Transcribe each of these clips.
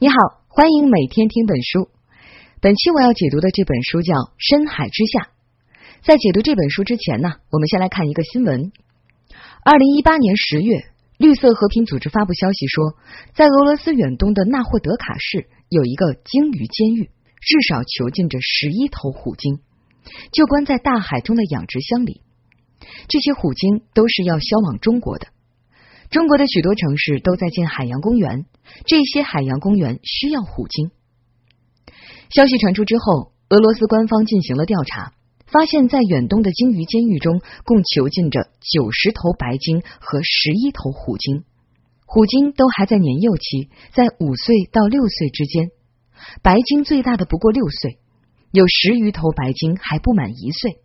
你好，欢迎每天听本书。本期我要解读的这本书叫《深海之下》。在解读这本书之前呢，我们先来看一个新闻。二零一八年十月，绿色和平组织发布消息说，在俄罗斯远东的纳霍德卡市有一个鲸鱼监狱，至少囚禁着十一头虎鲸，就关在大海中的养殖箱里。这些虎鲸都是要销往中国的。中国的许多城市都在建海洋公园，这些海洋公园需要虎鲸。消息传出之后，俄罗斯官方进行了调查，发现，在远东的鲸鱼监狱中，共囚禁着九十头白鲸和十一头虎鲸。虎鲸都还在年幼期，在五岁到六岁之间，白鲸最大的不过六岁，有十余头白鲸还不满一岁。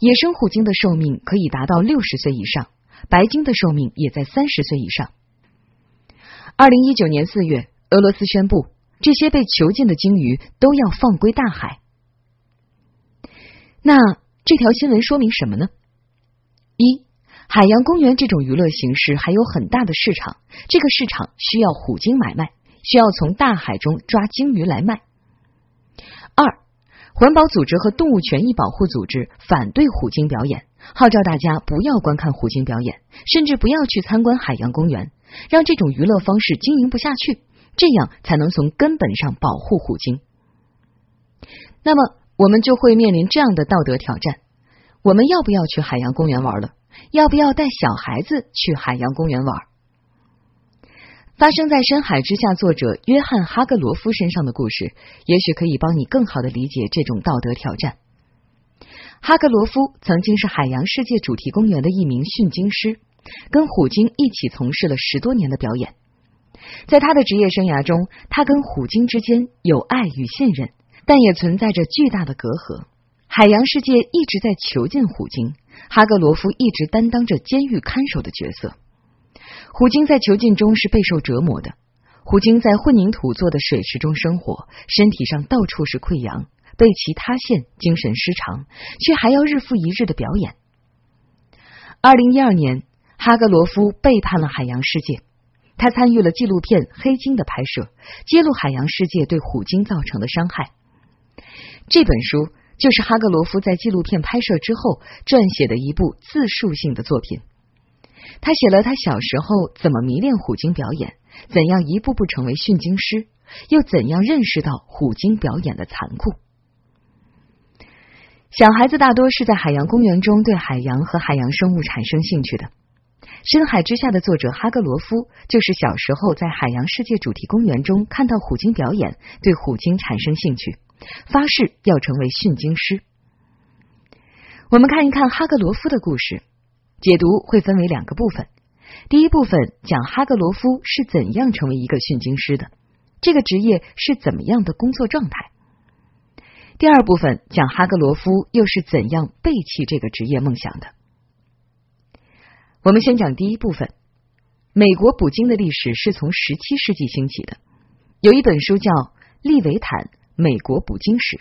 野生虎鲸的寿命可以达到六十岁以上。白鲸的寿命也在三十岁以上。二零一九年四月，俄罗斯宣布，这些被囚禁的鲸鱼都要放归大海。那这条新闻说明什么呢？一，海洋公园这种娱乐形式还有很大的市场，这个市场需要虎鲸买卖，需要从大海中抓鲸鱼来卖。二。环保组织和动物权益保护组织反对虎鲸表演，号召大家不要观看虎鲸表演，甚至不要去参观海洋公园，让这种娱乐方式经营不下去，这样才能从根本上保护虎鲸。那么，我们就会面临这样的道德挑战：我们要不要去海洋公园玩了？要不要带小孩子去海洋公园玩？发生在《深海之下》作者约翰·哈格罗夫身上的故事，也许可以帮你更好的理解这种道德挑战。哈格罗夫曾经是海洋世界主题公园的一名驯鲸师，跟虎鲸一起从事了十多年的表演。在他的职业生涯中，他跟虎鲸之间有爱与信任，但也存在着巨大的隔阂。海洋世界一直在囚禁虎鲸，哈格罗夫一直担当着监狱看守的角色。虎鲸在囚禁中是备受折磨的。虎鲸在混凝土做的水池中生活，身体上到处是溃疡，被其塌陷，精神失常，却还要日复一日的表演。二零一二年，哈格罗夫背叛了海洋世界，他参与了纪录片《黑鲸》的拍摄，揭露海洋世界对虎鲸造成的伤害。这本书就是哈格罗夫在纪录片拍摄之后撰写的一部自述性的作品。他写了他小时候怎么迷恋虎鲸表演，怎样一步步成为驯鲸师，又怎样认识到虎鲸表演的残酷。小孩子大多是在海洋公园中对海洋和海洋生物产生兴趣的。《深海之下》的作者哈格罗夫就是小时候在海洋世界主题公园中看到虎鲸表演，对虎鲸产生兴趣，发誓要成为驯鲸师。我们看一看哈格罗夫的故事。解读会分为两个部分，第一部分讲哈格罗夫是怎样成为一个驯鲸师的，这个职业是怎么样的工作状态；第二部分讲哈格罗夫又是怎样背弃这个职业梦想的。我们先讲第一部分，美国捕鲸的历史是从十七世纪兴起的。有一本书叫《利维坦：美国捕鲸史》，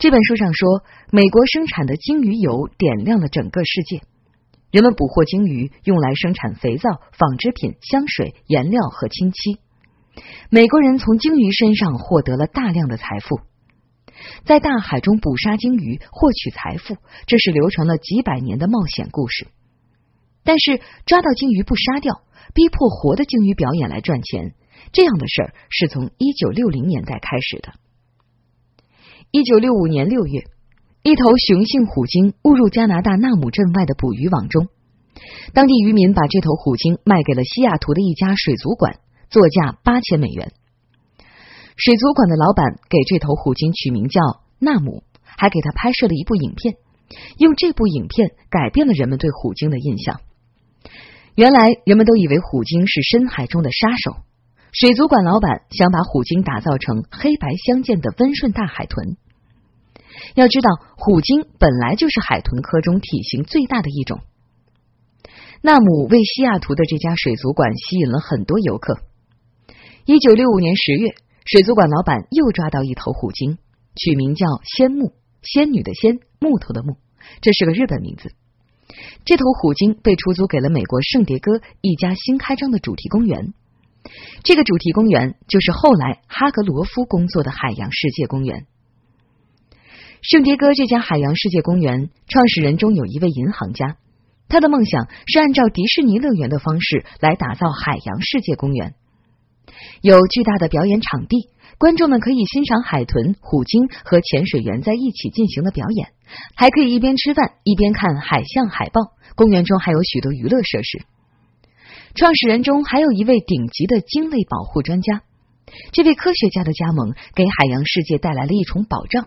这本书上说，美国生产的鲸鱼油点亮了整个世界。人们捕获鲸鱼，用来生产肥皂、纺织品、香水、颜料和清漆。美国人从鲸鱼身上获得了大量的财富。在大海中捕杀鲸鱼，获取财富，这是流传了几百年的冒险故事。但是抓到鲸鱼不杀掉，逼迫活的鲸鱼表演来赚钱，这样的事儿是从一九六零年代开始的。一九六五年六月。一头雄性虎鲸误入加拿大纳姆镇外的捕鱼网中，当地渔民把这头虎鲸卖给了西雅图的一家水族馆，作价八千美元。水族馆的老板给这头虎鲸取名叫纳姆，还给他拍摄了一部影片，用这部影片改变了人们对虎鲸的印象。原来人们都以为虎鲸是深海中的杀手，水族馆老板想把虎鲸打造成黑白相间的温顺大海豚。要知道，虎鲸本来就是海豚科中体型最大的一种。纳姆为西雅图的这家水族馆吸引了很多游客。一九六五年十月，水族馆老板又抓到一头虎鲸，取名叫仙木，仙女的仙，木头的木，这是个日本名字。这头虎鲸被出租给了美国圣迭戈一家新开张的主题公园。这个主题公园就是后来哈格罗夫工作的海洋世界公园。圣迭戈这家海洋世界公园创始人中有一位银行家，他的梦想是按照迪士尼乐园的方式来打造海洋世界公园，有巨大的表演场地，观众们可以欣赏海豚、虎鲸和潜水员在一起进行的表演，还可以一边吃饭一边看海象海豹。公园中还有许多娱乐设施。创始人中还有一位顶级的鲸类保护专家，这位科学家的加盟给海洋世界带来了一重保障。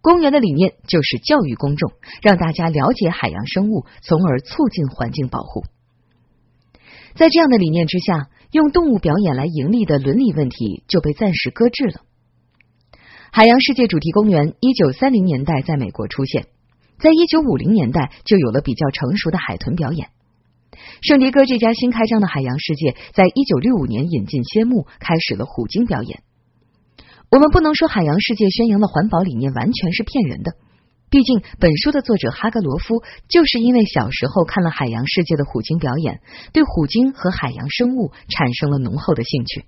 公园的理念就是教育公众，让大家了解海洋生物，从而促进环境保护。在这样的理念之下，用动物表演来盈利的伦理问题就被暂时搁置了。海洋世界主题公园一九三零年代在美国出现，在一九五零年代就有了比较成熟的海豚表演。圣迭戈这家新开张的海洋世界，在一九六五年引进谢幕，开始了虎鲸表演。我们不能说海洋世界宣扬的环保理念完全是骗人的，毕竟本书的作者哈格罗夫就是因为小时候看了海洋世界的虎鲸表演，对虎鲸和海洋生物产生了浓厚的兴趣。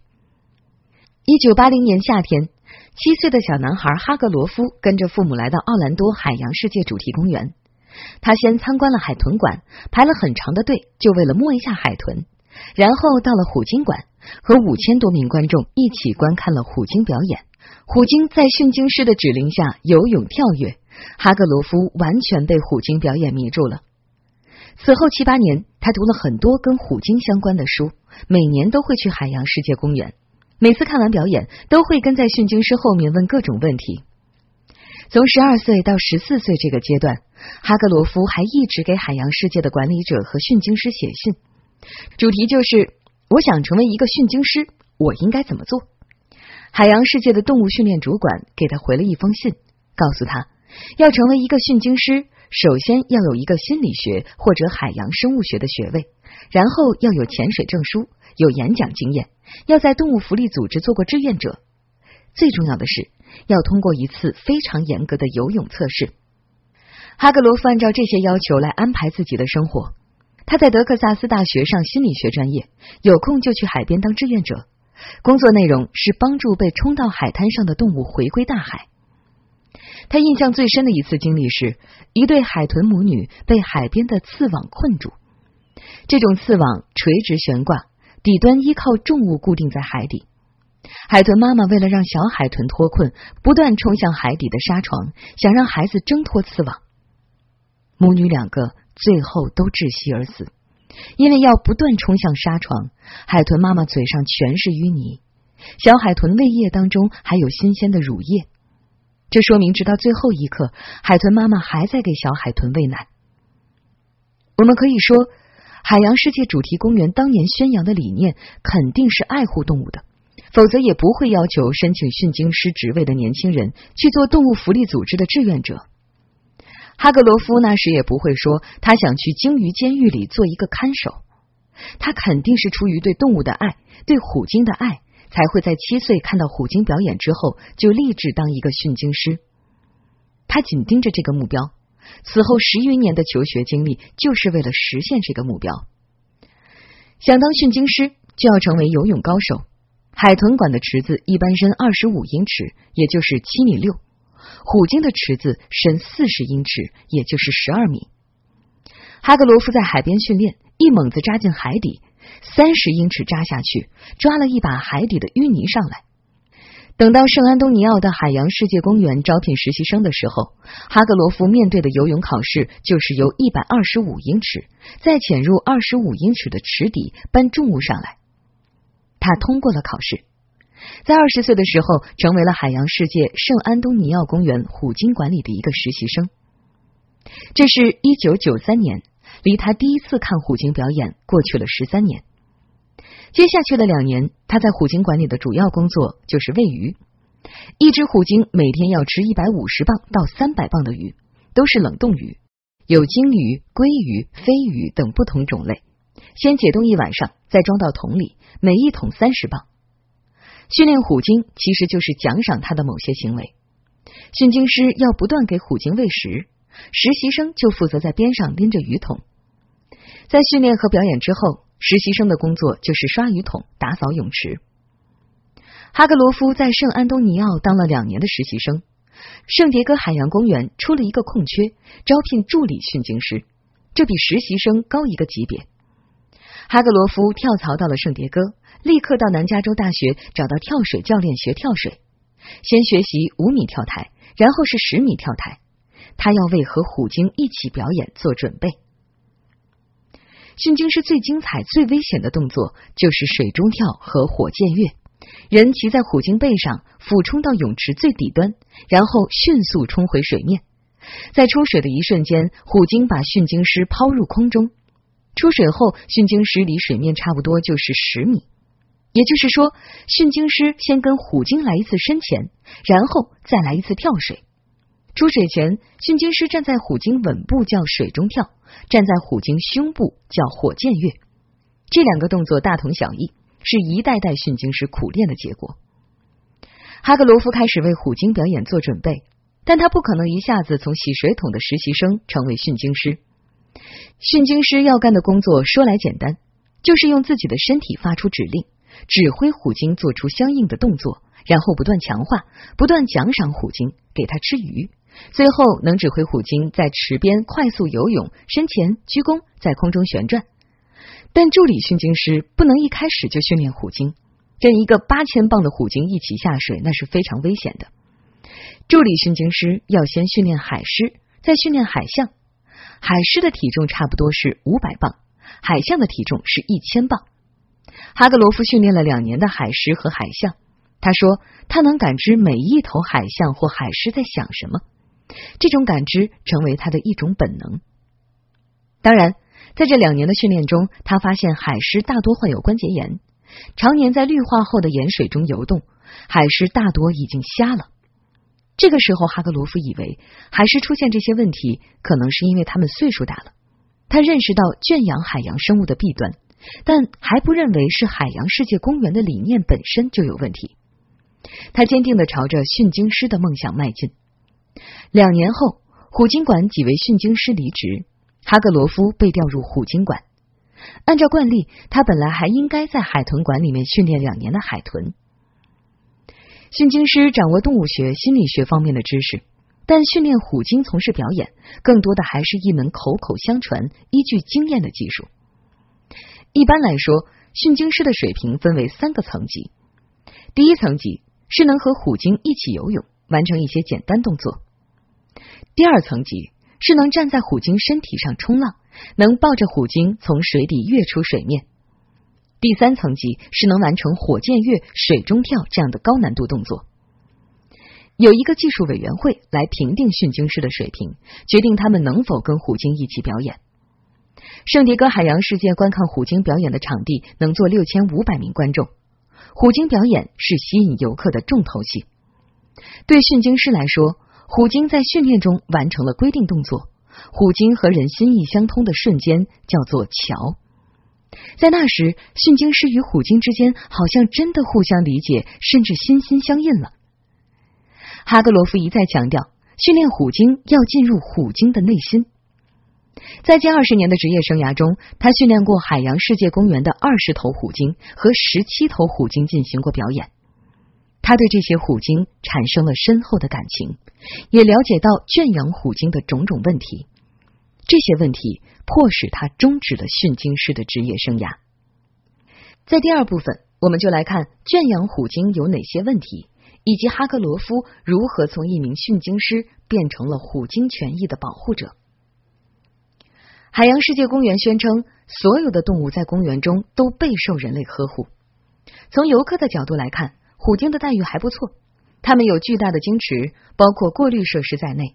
一九八零年夏天，七岁的小男孩哈格罗夫跟着父母来到奥兰多海洋世界主题公园，他先参观了海豚馆，排了很长的队，就为了摸一下海豚，然后到了虎鲸馆，和五千多名观众一起观看了虎鲸表演。虎鲸在驯鲸师的指令下游泳跳跃，哈格罗夫完全被虎鲸表演迷住了。此后七八年，他读了很多跟虎鲸相关的书，每年都会去海洋世界公园。每次看完表演，都会跟在驯鲸师后面问各种问题。从十二岁到十四岁这个阶段，哈格罗夫还一直给海洋世界的管理者和驯鲸师写信，主题就是：“我想成为一个驯鲸师，我应该怎么做？”海洋世界的动物训练主管给他回了一封信，告诉他要成为一个驯鲸师，首先要有一个心理学或者海洋生物学的学位，然后要有潜水证书，有演讲经验，要在动物福利组织做过志愿者，最重要的是要通过一次非常严格的游泳测试。哈格罗夫按照这些要求来安排自己的生活。他在德克萨斯大学上心理学专业，有空就去海边当志愿者。工作内容是帮助被冲到海滩上的动物回归大海。他印象最深的一次经历是，一对海豚母女被海边的刺网困住。这种刺网垂直悬挂，底端依靠重物固定在海底。海豚妈妈为了让小海豚脱困，不断冲向海底的沙床，想让孩子挣脱刺网。母女两个最后都窒息而死。因为要不断冲向沙床，海豚妈妈嘴上全是淤泥，小海豚胃液当中还有新鲜的乳液，这说明直到最后一刻，海豚妈妈还在给小海豚喂奶。我们可以说，海洋世界主题公园当年宣扬的理念肯定是爱护动物的，否则也不会要求申请驯鲸师职位的年轻人去做动物福利组织的志愿者。哈格罗夫那时也不会说他想去鲸鱼监狱里做一个看守，他肯定是出于对动物的爱，对虎鲸的爱，才会在七岁看到虎鲸表演之后就立志当一个驯鲸师。他紧盯着这个目标，此后十余年的求学经历就是为了实现这个目标。想当驯鲸师，就要成为游泳高手。海豚馆的池子一般深二十五英尺，也就是七米六。虎鲸的池子深四十英尺，也就是十二米。哈格罗夫在海边训练，一猛子扎进海底，三十英尺扎下去，抓了一把海底的淤泥上来。等到圣安东尼奥的海洋世界公园招聘实习生的时候，哈格罗夫面对的游泳考试就是由一百二十五英尺再潜入二十五英尺的池底搬重物上来。他通过了考试。在二十岁的时候，成为了海洋世界圣安东尼奥公园虎鲸馆里的一个实习生。这是一九九三年，离他第一次看虎鲸表演过去了十三年。接下去的两年，他在虎鲸馆里的主要工作就是喂鱼。一只虎鲸每天要吃一百五十磅到三百磅的鱼，都是冷冻鱼，有鲸鱼、鲑鱼、飞鱼等不同种类。先解冻一晚上，再装到桶里，每一桶三十磅。训练虎鲸其实就是奖赏它的某些行为。驯鲸师要不断给虎鲸喂食，实习生就负责在边上拎着鱼桶。在训练和表演之后，实习生的工作就是刷鱼桶、打扫泳池。哈格罗夫在圣安东尼奥当了两年的实习生，圣迭戈海洋公园出了一个空缺，招聘助理训鲸师，这比实习生高一个级别。哈格罗夫跳槽到了圣迭戈，立刻到南加州大学找到跳水教练学跳水，先学习五米跳台，然后是十米跳台，他要为和虎鲸一起表演做准备。训鲸师最精彩、最危险的动作就是水中跳和火箭跃。人骑在虎鲸背上，俯冲到泳池最底端，然后迅速冲回水面。在出水的一瞬间，虎鲸把驯鲸师抛入空中。出水后，驯鲸师离水面差不多就是十米，也就是说，驯鲸师先跟虎鲸来一次深潜，然后再来一次跳水。出水前，驯鲸师站在虎鲸吻部叫水中跳，站在虎鲸胸部叫火箭跃。这两个动作大同小异。是一代代驯鲸师苦练的结果。哈格罗夫开始为虎鲸表演做准备，但他不可能一下子从洗水桶的实习生成为驯鲸师。驯鲸师要干的工作说来简单，就是用自己的身体发出指令，指挥虎鲸做出相应的动作，然后不断强化、不断奖赏虎鲸，给它吃鱼，最后能指挥虎鲸在池边快速游泳、深潜、鞠躬，在空中旋转。但助理训鲸师不能一开始就训练虎鲸，跟一个八千磅的虎鲸一起下水，那是非常危险的。助理训鲸师要先训练海狮，再训练海象。海狮的体重差不多是五百磅，海象的体重是一千磅。哈格罗夫训练了两年的海狮和海象，他说他能感知每一头海象或海狮在想什么，这种感知成为他的一种本能。当然。在这两年的训练中，他发现海狮大多患有关节炎，常年在绿化后的盐水中游动，海狮大多已经瞎了。这个时候，哈格罗夫以为海狮出现这些问题，可能是因为他们岁数大了。他认识到圈养海洋生物的弊端，但还不认为是海洋世界公园的理念本身就有问题。他坚定的朝着训鲸师的梦想迈进。两年后，虎鲸馆几位训鲸师离职。哈格罗夫被调入虎鲸馆，按照惯例，他本来还应该在海豚馆里面训练两年的海豚。训鲸师掌握动物学、心理学方面的知识，但训练虎鲸从事表演，更多的还是一门口口相传、依据经验的技术。一般来说，训鲸师的水平分为三个层级：第一层级是能和虎鲸一起游泳，完成一些简单动作；第二层级。是能站在虎鲸身体上冲浪，能抱着虎鲸从水底跃出水面。第三层级是能完成火箭跃、水中跳这样的高难度动作。有一个技术委员会来评定训鲸师的水平，决定他们能否跟虎鲸一起表演。圣迭戈海洋世界观看虎鲸表演的场地能坐六千五百名观众，虎鲸表演是吸引游客的重头戏。对训鲸师来说。虎鲸在训练中完成了规定动作，虎鲸和人心意相通的瞬间叫做桥。在那时，训鲸师与虎鲸之间好像真的互相理解，甚至心心相印了。哈格罗夫一再强调，训练虎鲸要进入虎鲸的内心。在近二十年的职业生涯中，他训练过海洋世界公园的二十头虎鲸和十七头虎鲸进行过表演。他对这些虎鲸产生了深厚的感情，也了解到圈养虎鲸的种种问题。这些问题迫使他终止了训鲸师的职业生涯。在第二部分，我们就来看圈养虎鲸有哪些问题，以及哈克罗夫如何从一名训鲸师变成了虎鲸权益的保护者。海洋世界公园宣称，所有的动物在公园中都备受人类呵护。从游客的角度来看。虎鲸的待遇还不错，它们有巨大的鲸池，包括过滤设施在内。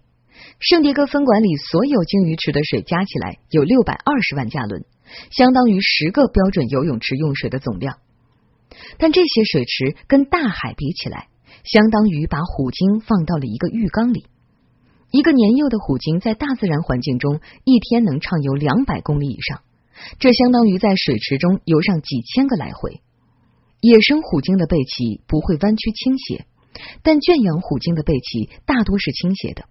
圣迭戈分馆里所有鲸鱼池的水加起来有六百二十万加仑，相当于十个标准游泳池用水的总量。但这些水池跟大海比起来，相当于把虎鲸放到了一个浴缸里。一个年幼的虎鲸在大自然环境中一天能畅游两百公里以上，这相当于在水池中游上几千个来回。野生虎鲸的背鳍不会弯曲倾斜，但圈养虎鲸的背鳍大多是倾斜的。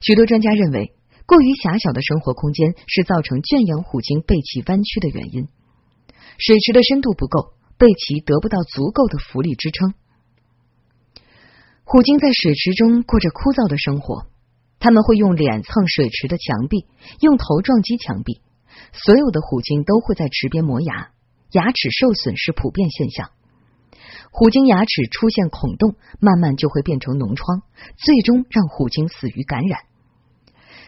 许多专家认为，过于狭小的生活空间是造成圈养虎鲸背鳍弯曲的原因。水池的深度不够，背鳍得不到足够的浮力支撑。虎鲸在水池中过着枯燥的生活，他们会用脸蹭水池的墙壁，用头撞击墙壁。所有的虎鲸都会在池边磨牙，牙齿受损是普遍现象。虎鲸牙齿出现孔洞，慢慢就会变成脓疮，最终让虎鲸死于感染。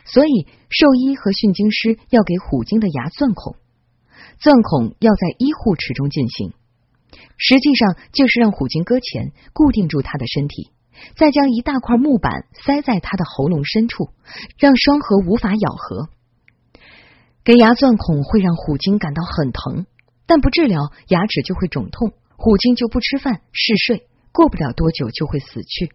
所以，兽医和驯鲸师要给虎鲸的牙钻孔，钻孔要在医护池中进行，实际上就是让虎鲸搁浅，固定住它的身体，再将一大块木板塞在它的喉咙深处，让双颌无法咬合。给牙钻孔会让虎鲸感到很疼，但不治疗，牙齿就会肿痛。虎鲸就不吃饭嗜睡，过不了多久就会死去。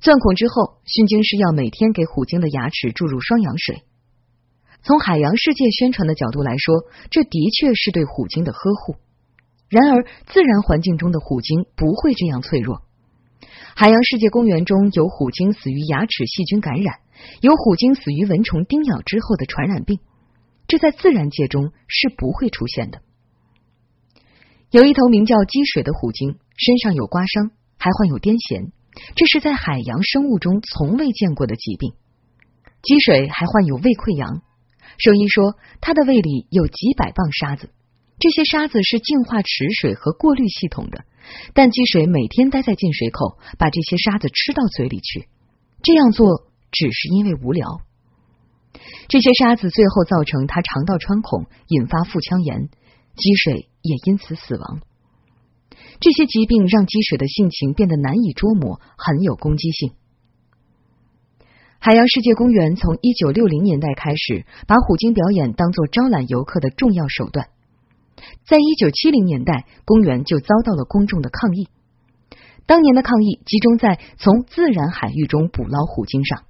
钻孔之后，驯鲸师要每天给虎鲸的牙齿注入双氧水。从海洋世界宣传的角度来说，这的确是对虎鲸的呵护。然而，自然环境中的虎鲸不会这样脆弱。海洋世界公园中有虎鲸死于牙齿细菌感染，有虎鲸死于蚊虫叮咬之后的传染病，这在自然界中是不会出现的。有一头名叫积水的虎鲸，身上有刮伤，还患有癫痫，这是在海洋生物中从未见过的疾病。积水还患有胃溃疡，兽医说他的胃里有几百磅沙子，这些沙子是净化池水和过滤系统的，但积水每天待在进水口，把这些沙子吃到嘴里去，这样做只是因为无聊。这些沙子最后造成他肠道穿孔，引发腹腔炎。积水也因此死亡。这些疾病让积水的性情变得难以捉摸，很有攻击性。海洋世界公园从一九六零年代开始，把虎鲸表演当作招揽游客的重要手段。在一九七零年代，公园就遭到了公众的抗议。当年的抗议集中在从自然海域中捕捞虎鲸上。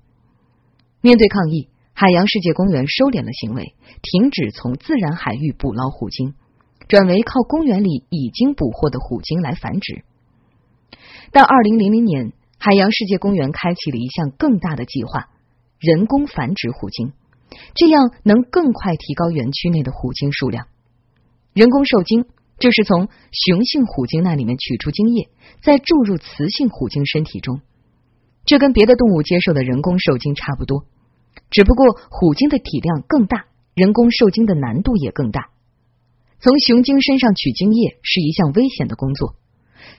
面对抗议，海洋世界公园收敛了行为，停止从自然海域捕捞虎鲸。转为靠公园里已经捕获的虎鲸来繁殖。到二零零零年，海洋世界公园开启了一项更大的计划：人工繁殖虎鲸，这样能更快提高园区内的虎鲸数量。人工受精就是从雄性虎鲸那里面取出精液，再注入雌性虎鲸身体中。这跟别的动物接受的人工受精差不多，只不过虎鲸的体量更大，人工受精的难度也更大。从雄鲸身上取精液是一项危险的工作，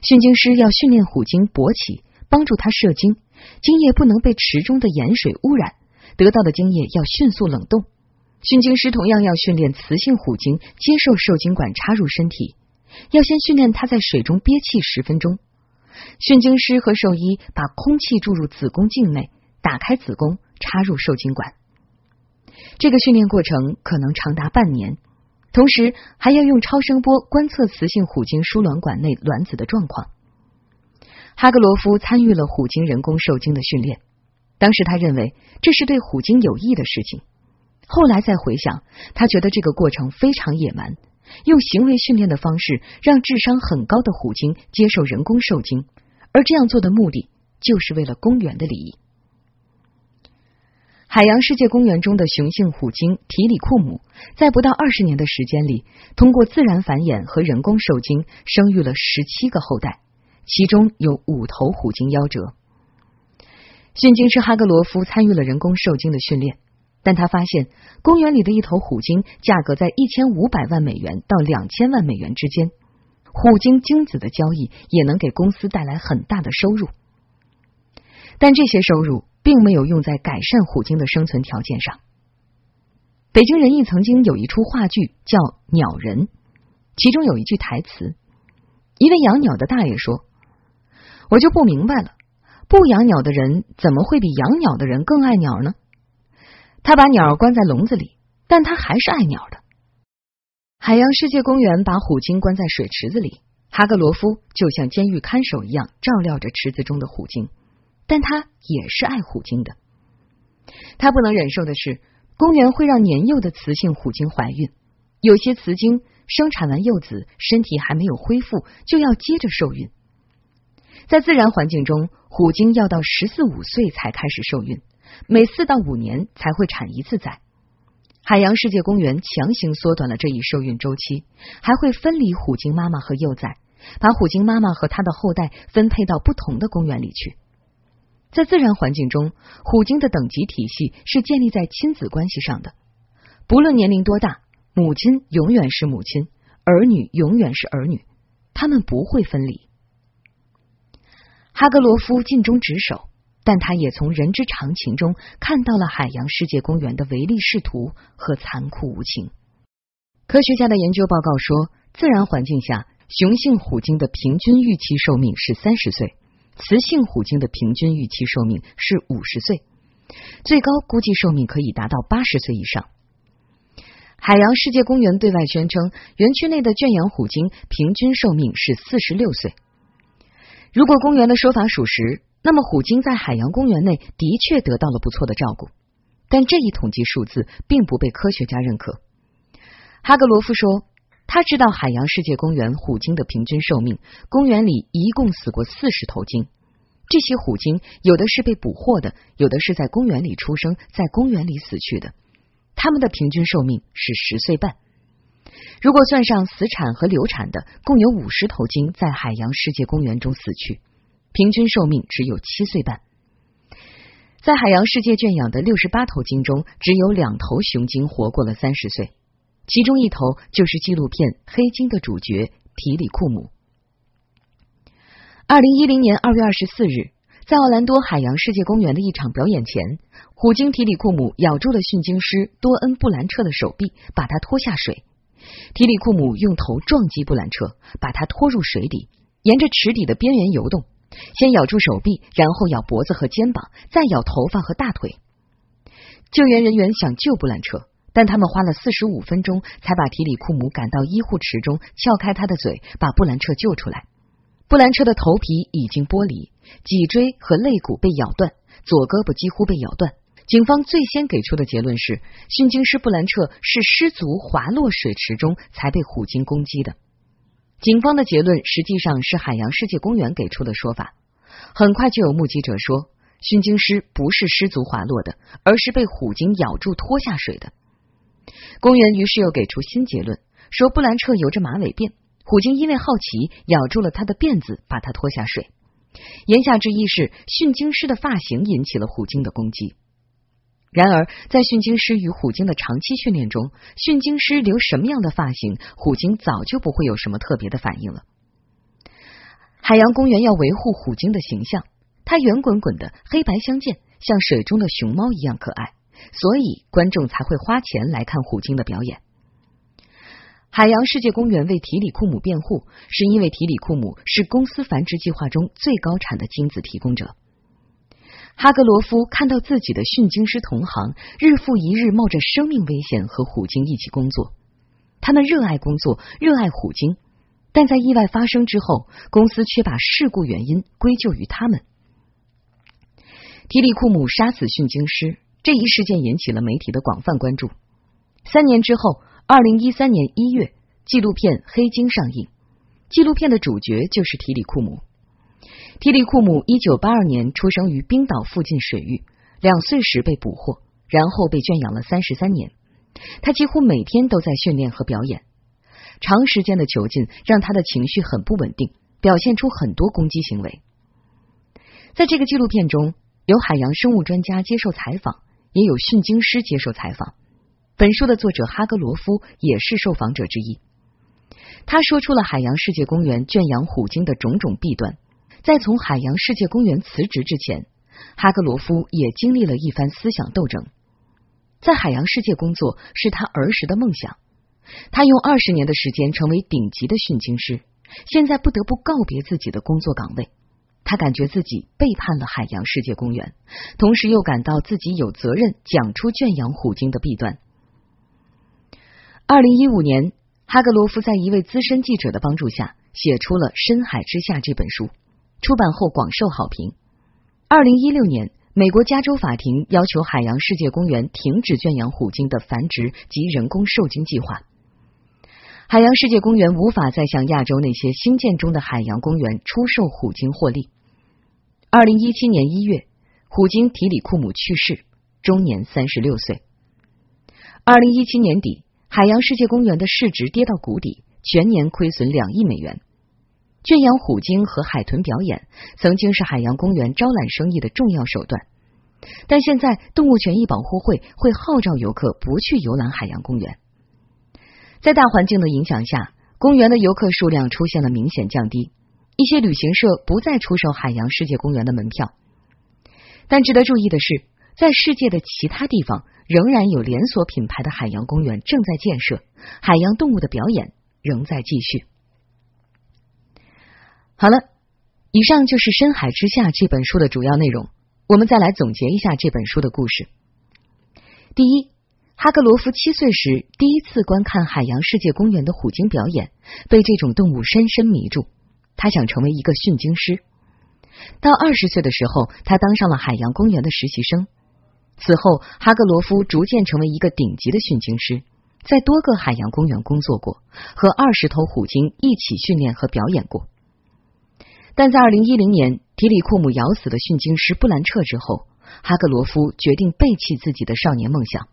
驯鲸师要训练虎鲸勃起，帮助它射精，精液不能被池中的盐水污染，得到的精液要迅速冷冻。驯鲸师同样要训练雌性虎鲸接受受精管插入身体，要先训练它在水中憋气十分钟。驯鲸师和兽医把空气注入子宫颈内，打开子宫，插入受精管。这个训练过程可能长达半年。同时还要用超声波观测雌性虎鲸输卵管内卵子的状况。哈格罗夫参与了虎鲸人工受精的训练，当时他认为这是对虎鲸有益的事情。后来再回想，他觉得这个过程非常野蛮，用行为训练的方式让智商很高的虎鲸接受人工受精，而这样做的目的就是为了公园的利益。海洋世界公园中的雄性虎鲸提里库姆，在不到二十年的时间里，通过自然繁衍和人工受精，生育了十七个后代，其中有五头虎鲸夭折。驯鲸师哈格罗夫参与了人工受精的训练，但他发现公园里的一头虎鲸价格在一千五百万美元到两千万美元之间，虎鲸精子的交易也能给公司带来很大的收入，但这些收入。并没有用在改善虎鲸的生存条件上。北京人艺曾经有一出话剧叫《鸟人》，其中有一句台词，一位养鸟的大爷说：“我就不明白了，不养鸟的人怎么会比养鸟的人更爱鸟呢？他把鸟关在笼子里，但他还是爱鸟的。海洋世界公园把虎鲸关在水池子里，哈格罗夫就像监狱看守一样照料着池子中的虎鲸。”但他也是爱虎鲸的。他不能忍受的是，公园会让年幼的雌性虎鲸怀孕。有些雌鲸生产完幼子，身体还没有恢复，就要接着受孕。在自然环境中，虎鲸要到十四五岁才开始受孕，每四到五年才会产一次崽。海洋世界公园强行缩短了这一受孕周期，还会分离虎鲸妈妈和幼崽，把虎鲸妈妈和它的后代分配到不同的公园里去。在自然环境中，虎鲸的等级体系是建立在亲子关系上的，不论年龄多大，母亲永远是母亲，儿女永远是儿女，他们不会分离。哈格罗夫尽忠职守，但他也从人之常情中看到了海洋世界公园的唯利是图和残酷无情。科学家的研究报告说，自然环境下，雄性虎鲸的平均预期寿命是三十岁。雌性虎鲸的平均预期寿命是五十岁，最高估计寿命可以达到八十岁以上。海洋世界公园对外宣称，园区内的圈养虎鲸平均寿命是四十六岁。如果公园的说法属实，那么虎鲸在海洋公园内的确得到了不错的照顾，但这一统计数字并不被科学家认可。哈格罗夫说。他知道海洋世界公园虎鲸的平均寿命，公园里一共死过四十头鲸。这些虎鲸有的是被捕获的，有的是在公园里出生，在公园里死去的。它们的平均寿命是十岁半。如果算上死产和流产的，共有五十头鲸在海洋世界公园中死去，平均寿命只有七岁半。在海洋世界圈养的六十八头鲸中，只有两头雄鲸活过了三十岁。其中一头就是纪录片《黑鲸》的主角提里库姆。二零一零年二月二十四日，在奥兰多海洋世界公园的一场表演前，虎鲸提里库姆咬住了驯鲸师多恩布兰彻的手臂，把他拖下水。提里库姆用头撞击布兰彻，把他拖入水底，沿着池底的边缘游动，先咬住手臂，然后咬脖子和肩膀，再咬头发和大腿。救援人员想救布兰彻。但他们花了四十五分钟才把提里库姆赶到医护池中，撬开他的嘴，把布兰彻救出来。布兰彻的头皮已经剥离，脊椎和肋骨被咬断，左胳膊几乎被咬断。警方最先给出的结论是，驯鲸师布兰彻是失足滑落水池中才被虎鲸攻击的。警方的结论实际上是海洋世界公园给出的说法。很快就有目击者说，驯鲸师不是失足滑落的，而是被虎鲸咬住拖下水的。公园于是又给出新结论，说布兰彻有着马尾辫，虎鲸因为好奇咬住了他的辫子，把他拖下水。言下之意是驯鲸师的发型引起了虎鲸的攻击。然而，在驯鲸师与虎鲸的长期训练中，驯鲸师留什么样的发型，虎鲸早就不会有什么特别的反应了。海洋公园要维护虎鲸的形象，它圆滚滚的，黑白相间，像水中的熊猫一样可爱。所以观众才会花钱来看虎鲸的表演。海洋世界公园为提里库姆辩护，是因为提里库姆是公司繁殖计划中最高产的精子提供者。哈格罗夫看到自己的驯鲸师同行日复一日冒着生命危险和虎鲸一起工作，他们热爱工作，热爱虎鲸，但在意外发生之后，公司却把事故原因归咎于他们。提里库姆杀死驯鲸师。这一事件引起了媒体的广泛关注。三年之后，二零一三年一月，纪录片《黑鲸》上映。纪录片的主角就是提里库姆。提里库姆一九八二年出生于冰岛附近水域，两岁时被捕获，然后被圈养了三十三年。他几乎每天都在训练和表演。长时间的囚禁让他的情绪很不稳定，表现出很多攻击行为。在这个纪录片中，有海洋生物专家接受采访。也有驯鲸师接受采访，本书的作者哈格罗夫也是受访者之一。他说出了海洋世界公园圈养虎鲸的种种弊端。在从海洋世界公园辞职之前，哈格罗夫也经历了一番思想斗争。在海洋世界工作是他儿时的梦想，他用二十年的时间成为顶级的驯鲸师，现在不得不告别自己的工作岗位。他感觉自己背叛了海洋世界公园，同时又感到自己有责任讲出圈养虎鲸的弊端。二零一五年，哈格罗夫在一位资深记者的帮助下，写出了《深海之下》这本书，出版后广受好评。二零一六年，美国加州法庭要求海洋世界公园停止圈养虎鲸的繁殖及人工受精计划。海洋世界公园无法再向亚洲那些新建中的海洋公园出售虎鲸获利。二零一七年一月，虎鲸提里库姆去世，终年三十六岁。二零一七年底，海洋世界公园的市值跌到谷底，全年亏损两亿美元。圈养虎鲸和海豚表演曾经是海洋公园招揽生意的重要手段，但现在动物权益保护会会号召游客不去游览海洋公园。在大环境的影响下，公园的游客数量出现了明显降低，一些旅行社不再出售海洋世界公园的门票。但值得注意的是，在世界的其他地方，仍然有连锁品牌的海洋公园正在建设，海洋动物的表演仍在继续。好了，以上就是《深海之下》这本书的主要内容。我们再来总结一下这本书的故事。第一。哈格罗夫七岁时第一次观看海洋世界公园的虎鲸表演，被这种动物深深迷住。他想成为一个驯鲸师。到二十岁的时候，他当上了海洋公园的实习生。此后，哈格罗夫逐渐成为一个顶级的驯鲸师，在多个海洋公园工作过，和二十头虎鲸一起训练和表演过。但在二零一零年提里库姆咬死了驯鲸师布兰彻之后，哈格罗夫决定背弃自己的少年梦想。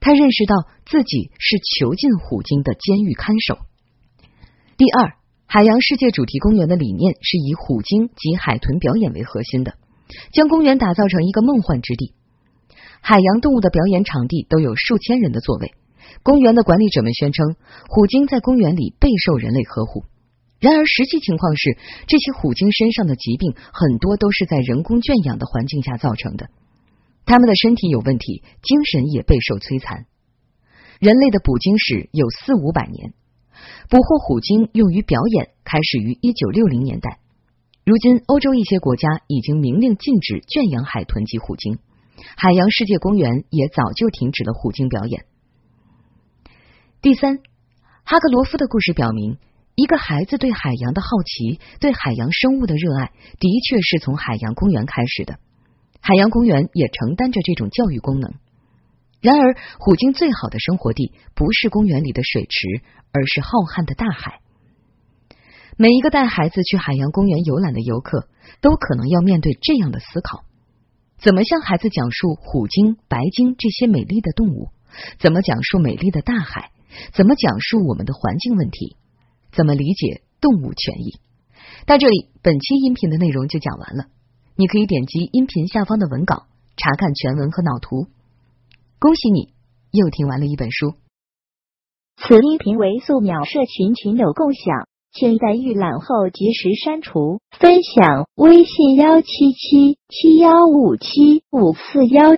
他认识到自己是囚禁虎鲸的监狱看守。第二，海洋世界主题公园的理念是以虎鲸及海豚表演为核心的，将公园打造成一个梦幻之地。海洋动物的表演场地都有数千人的座位。公园的管理者们宣称，虎鲸在公园里备受人类呵护。然而，实际情况是，这些虎鲸身上的疾病很多都是在人工圈养的环境下造成的。他们的身体有问题，精神也备受摧残。人类的捕鲸史有四五百年，捕获虎鲸用于表演开始于一九六零年代。如今，欧洲一些国家已经明令禁止圈养海豚及虎鲸，海洋世界公园也早就停止了虎鲸表演。第三，哈格罗夫的故事表明，一个孩子对海洋的好奇，对海洋生物的热爱，的确是从海洋公园开始的。海洋公园也承担着这种教育功能。然而，虎鲸最好的生活地不是公园里的水池，而是浩瀚的大海。每一个带孩子去海洋公园游览的游客，都可能要面对这样的思考：怎么向孩子讲述虎鲸、白鲸这些美丽的动物？怎么讲述美丽的大海？怎么讲述我们的环境问题？怎么理解动物权益？到这里，本期音频的内容就讲完了。你可以点击音频下方的文稿查看全文和脑图。恭喜你又听完了一本书。此音频为素描社群群友共享，请在预览后及时删除。分享微信：幺七七七幺五七五四幺。